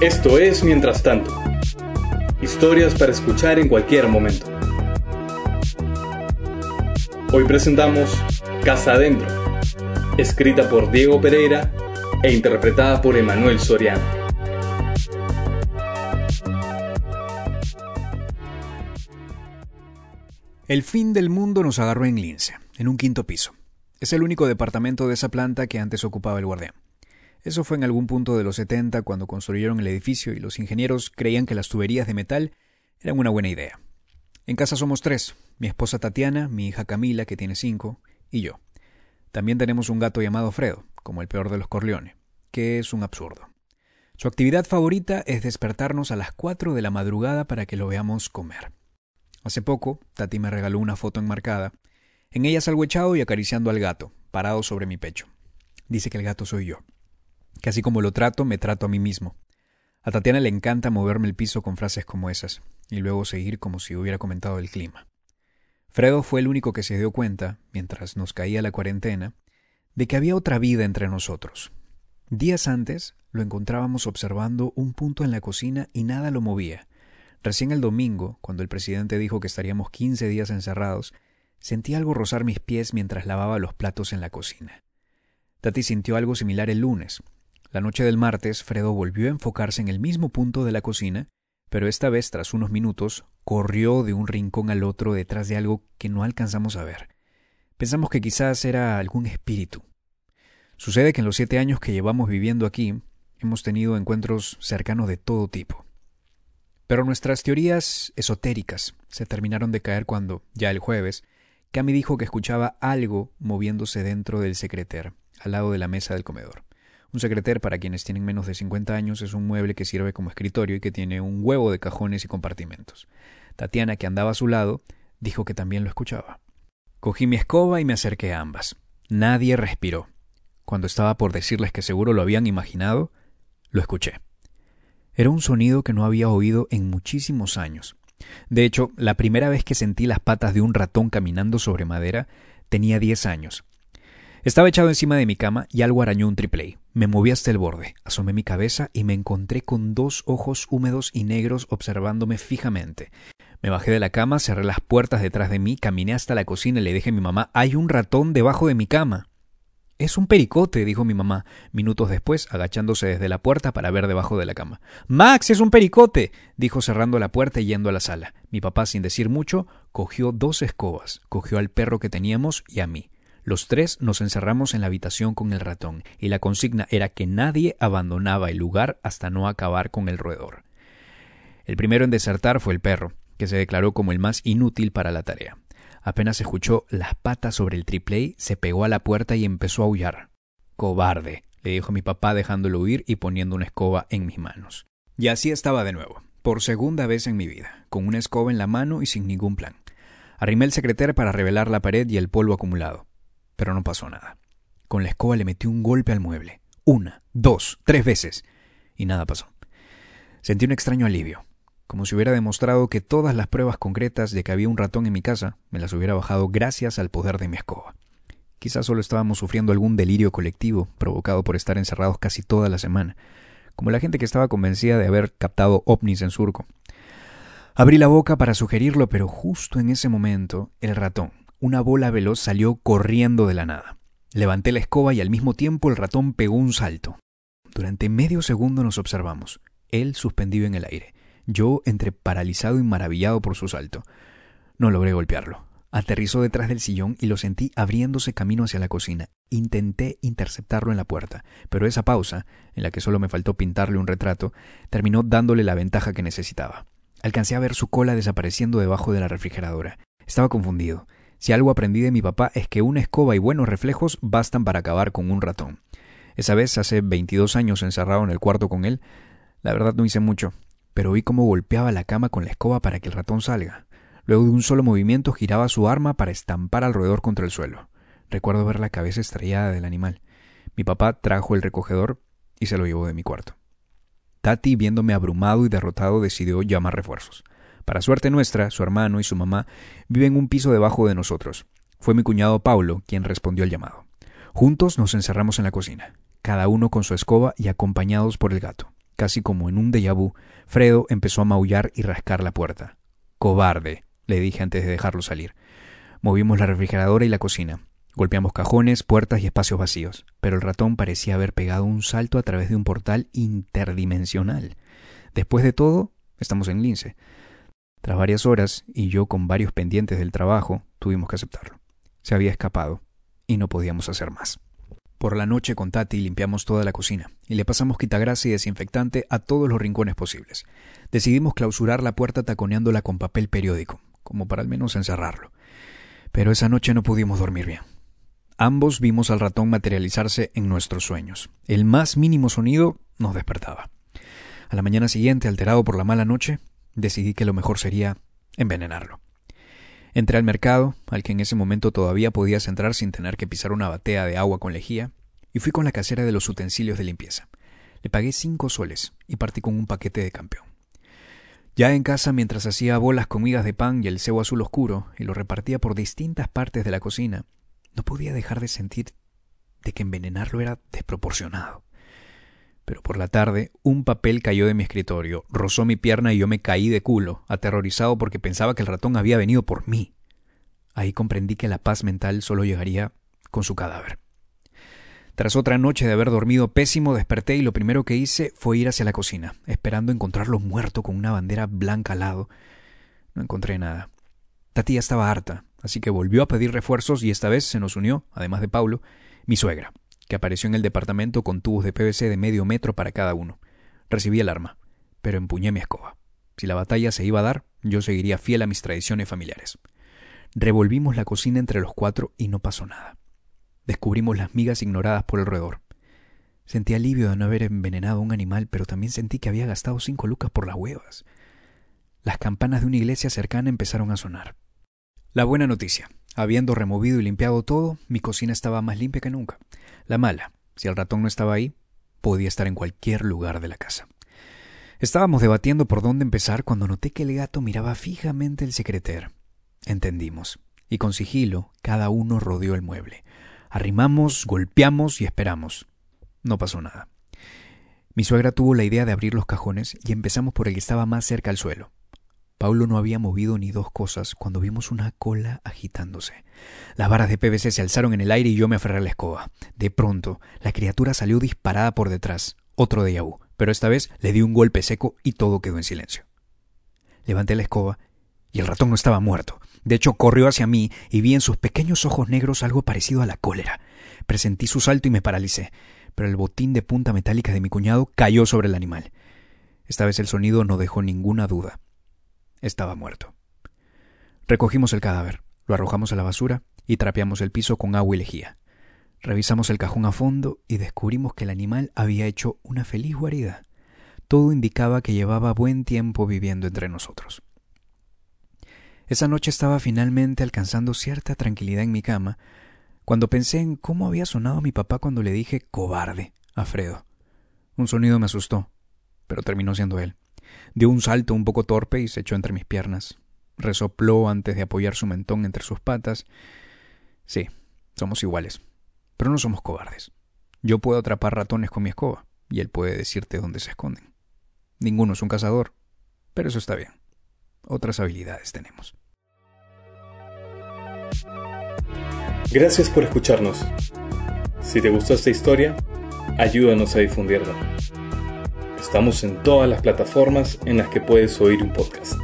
Esto es Mientras tanto. Historias para escuchar en cualquier momento. Hoy presentamos Casa Adentro, escrita por Diego Pereira e interpretada por Emanuel Soriano. El fin del mundo nos agarró en Lince, en un quinto piso. Es el único departamento de esa planta que antes ocupaba el guardián. Eso fue en algún punto de los 70 cuando construyeron el edificio y los ingenieros creían que las tuberías de metal eran una buena idea. En casa somos tres, mi esposa Tatiana, mi hija Camila, que tiene cinco, y yo. También tenemos un gato llamado Fredo, como el peor de los Corleones, que es un absurdo. Su actividad favorita es despertarnos a las 4 de la madrugada para que lo veamos comer. Hace poco, Tati me regaló una foto enmarcada. En ella salgo echado y acariciando al gato, parado sobre mi pecho. Dice que el gato soy yo que así como lo trato, me trato a mí mismo. A Tatiana le encanta moverme el piso con frases como esas, y luego seguir como si hubiera comentado el clima. Fredo fue el único que se dio cuenta, mientras nos caía la cuarentena, de que había otra vida entre nosotros. Días antes lo encontrábamos observando un punto en la cocina y nada lo movía. Recién el domingo, cuando el presidente dijo que estaríamos quince días encerrados, sentí algo rozar mis pies mientras lavaba los platos en la cocina. Tati sintió algo similar el lunes, la noche del martes, Fredo volvió a enfocarse en el mismo punto de la cocina, pero esta vez, tras unos minutos, corrió de un rincón al otro detrás de algo que no alcanzamos a ver. Pensamos que quizás era algún espíritu. Sucede que en los siete años que llevamos viviendo aquí, hemos tenido encuentros cercanos de todo tipo. Pero nuestras teorías esotéricas se terminaron de caer cuando, ya el jueves, Cami dijo que escuchaba algo moviéndose dentro del secreter, al lado de la mesa del comedor. Un secreter, para quienes tienen menos de 50 años, es un mueble que sirve como escritorio y que tiene un huevo de cajones y compartimentos. Tatiana, que andaba a su lado, dijo que también lo escuchaba. Cogí mi escoba y me acerqué a ambas. Nadie respiró. Cuando estaba por decirles que seguro lo habían imaginado, lo escuché. Era un sonido que no había oído en muchísimos años. De hecho, la primera vez que sentí las patas de un ratón caminando sobre madera tenía diez años, estaba echado encima de mi cama y algo arañó un triple. Me moví hasta el borde, asomé mi cabeza y me encontré con dos ojos húmedos y negros observándome fijamente. Me bajé de la cama, cerré las puertas detrás de mí, caminé hasta la cocina y le dije a mi mamá Hay un ratón debajo de mi cama. Es un pericote, dijo mi mamá, minutos después, agachándose desde la puerta para ver debajo de la cama. Max, es un pericote, dijo cerrando la puerta y yendo a la sala. Mi papá, sin decir mucho, cogió dos escobas, cogió al perro que teníamos y a mí. Los tres nos encerramos en la habitación con el ratón, y la consigna era que nadie abandonaba el lugar hasta no acabar con el roedor. El primero en desertar fue el perro, que se declaró como el más inútil para la tarea. Apenas escuchó las patas sobre el triple, se pegó a la puerta y empezó a aullar. Cobarde, le dijo mi papá dejándolo huir y poniendo una escoba en mis manos. Y así estaba de nuevo, por segunda vez en mi vida, con una escoba en la mano y sin ningún plan. Arrimé el secreter para revelar la pared y el polvo acumulado pero no pasó nada. Con la escoba le metí un golpe al mueble. Una, dos, tres veces. Y nada pasó. Sentí un extraño alivio, como si hubiera demostrado que todas las pruebas concretas de que había un ratón en mi casa me las hubiera bajado gracias al poder de mi escoba. Quizás solo estábamos sufriendo algún delirio colectivo provocado por estar encerrados casi toda la semana, como la gente que estaba convencida de haber captado ovnis en surco. Abrí la boca para sugerirlo, pero justo en ese momento el ratón, una bola veloz salió corriendo de la nada. Levanté la escoba y al mismo tiempo el ratón pegó un salto. Durante medio segundo nos observamos, él suspendido en el aire, yo entre paralizado y maravillado por su salto. No logré golpearlo. Aterrizó detrás del sillón y lo sentí abriéndose camino hacia la cocina. Intenté interceptarlo en la puerta, pero esa pausa, en la que solo me faltó pintarle un retrato, terminó dándole la ventaja que necesitaba. Alcancé a ver su cola desapareciendo debajo de la refrigeradora. Estaba confundido. Si algo aprendí de mi papá es que una escoba y buenos reflejos bastan para acabar con un ratón. Esa vez, hace 22 años encerrado en el cuarto con él, la verdad no hice mucho, pero vi cómo golpeaba la cama con la escoba para que el ratón salga. Luego de un solo movimiento giraba su arma para estampar al roedor contra el suelo. Recuerdo ver la cabeza estrellada del animal. Mi papá trajo el recogedor y se lo llevó de mi cuarto. Tati, viéndome abrumado y derrotado, decidió llamar refuerzos. Para suerte nuestra, su hermano y su mamá viven un piso debajo de nosotros. Fue mi cuñado Paulo quien respondió al llamado. Juntos nos encerramos en la cocina, cada uno con su escoba y acompañados por el gato. Casi como en un déjà vu, Fredo empezó a maullar y rascar la puerta. Cobarde, le dije antes de dejarlo salir. Movimos la refrigeradora y la cocina. Golpeamos cajones, puertas y espacios vacíos, pero el ratón parecía haber pegado un salto a través de un portal interdimensional. Después de todo, estamos en Lince. Tras varias horas, y yo con varios pendientes del trabajo, tuvimos que aceptarlo. Se había escapado, y no podíamos hacer más. Por la noche con Tati limpiamos toda la cocina y le pasamos quitagrasa y desinfectante a todos los rincones posibles. Decidimos clausurar la puerta taconeándola con papel periódico, como para al menos encerrarlo. Pero esa noche no pudimos dormir bien. Ambos vimos al ratón materializarse en nuestros sueños. El más mínimo sonido nos despertaba. A la mañana siguiente, alterado por la mala noche, decidí que lo mejor sería envenenarlo. Entré al mercado, al que en ese momento todavía podías entrar sin tener que pisar una batea de agua con lejía, y fui con la casera de los utensilios de limpieza. Le pagué cinco soles y partí con un paquete de campeón. Ya en casa, mientras hacía bolas con migas de pan y el cebo azul oscuro y lo repartía por distintas partes de la cocina, no podía dejar de sentir de que envenenarlo era desproporcionado. Pero por la tarde un papel cayó de mi escritorio, rozó mi pierna y yo me caí de culo, aterrorizado porque pensaba que el ratón había venido por mí. Ahí comprendí que la paz mental solo llegaría con su cadáver. Tras otra noche de haber dormido pésimo, desperté y lo primero que hice fue ir hacia la cocina, esperando encontrarlo muerto con una bandera blanca al lado. No encontré nada. Tati ya estaba harta, así que volvió a pedir refuerzos y esta vez se nos unió, además de Paulo, mi suegra que apareció en el departamento con tubos de PVC de medio metro para cada uno. Recibí el arma, pero empuñé mi escoba. Si la batalla se iba a dar, yo seguiría fiel a mis tradiciones familiares. Revolvimos la cocina entre los cuatro y no pasó nada. Descubrimos las migas ignoradas por el roedor. Sentí alivio de no haber envenenado a un animal, pero también sentí que había gastado cinco lucas por las huevas. Las campanas de una iglesia cercana empezaron a sonar. La buena noticia. Habiendo removido y limpiado todo, mi cocina estaba más limpia que nunca. La mala, si el ratón no estaba ahí, podía estar en cualquier lugar de la casa. Estábamos debatiendo por dónde empezar cuando noté que el gato miraba fijamente el secreter. Entendimos, y con sigilo cada uno rodeó el mueble. Arrimamos, golpeamos y esperamos. No pasó nada. Mi suegra tuvo la idea de abrir los cajones y empezamos por el que estaba más cerca al suelo. Paulo no había movido ni dos cosas cuando vimos una cola agitándose. Las varas de PVC se alzaron en el aire y yo me aferré a la escoba. De pronto, la criatura salió disparada por detrás. Otro de vu, pero esta vez le di un golpe seco y todo quedó en silencio. Levanté la escoba y el ratón no estaba muerto. De hecho, corrió hacia mí y vi en sus pequeños ojos negros algo parecido a la cólera. Presentí su salto y me paralicé, pero el botín de punta metálica de mi cuñado cayó sobre el animal. Esta vez el sonido no dejó ninguna duda estaba muerto. Recogimos el cadáver, lo arrojamos a la basura y trapeamos el piso con agua y lejía. Revisamos el cajón a fondo y descubrimos que el animal había hecho una feliz guarida. Todo indicaba que llevaba buen tiempo viviendo entre nosotros. Esa noche estaba finalmente alcanzando cierta tranquilidad en mi cama, cuando pensé en cómo había sonado mi papá cuando le dije cobarde a Fredo. Un sonido me asustó, pero terminó siendo él. Dio un salto un poco torpe y se echó entre mis piernas. Resopló antes de apoyar su mentón entre sus patas. Sí, somos iguales, pero no somos cobardes. Yo puedo atrapar ratones con mi escoba, y él puede decirte dónde se esconden. Ninguno es un cazador, pero eso está bien. Otras habilidades tenemos. Gracias por escucharnos. Si te gustó esta historia, ayúdanos a difundirla. Estamos en todas las plataformas en las que puedes oír un podcast.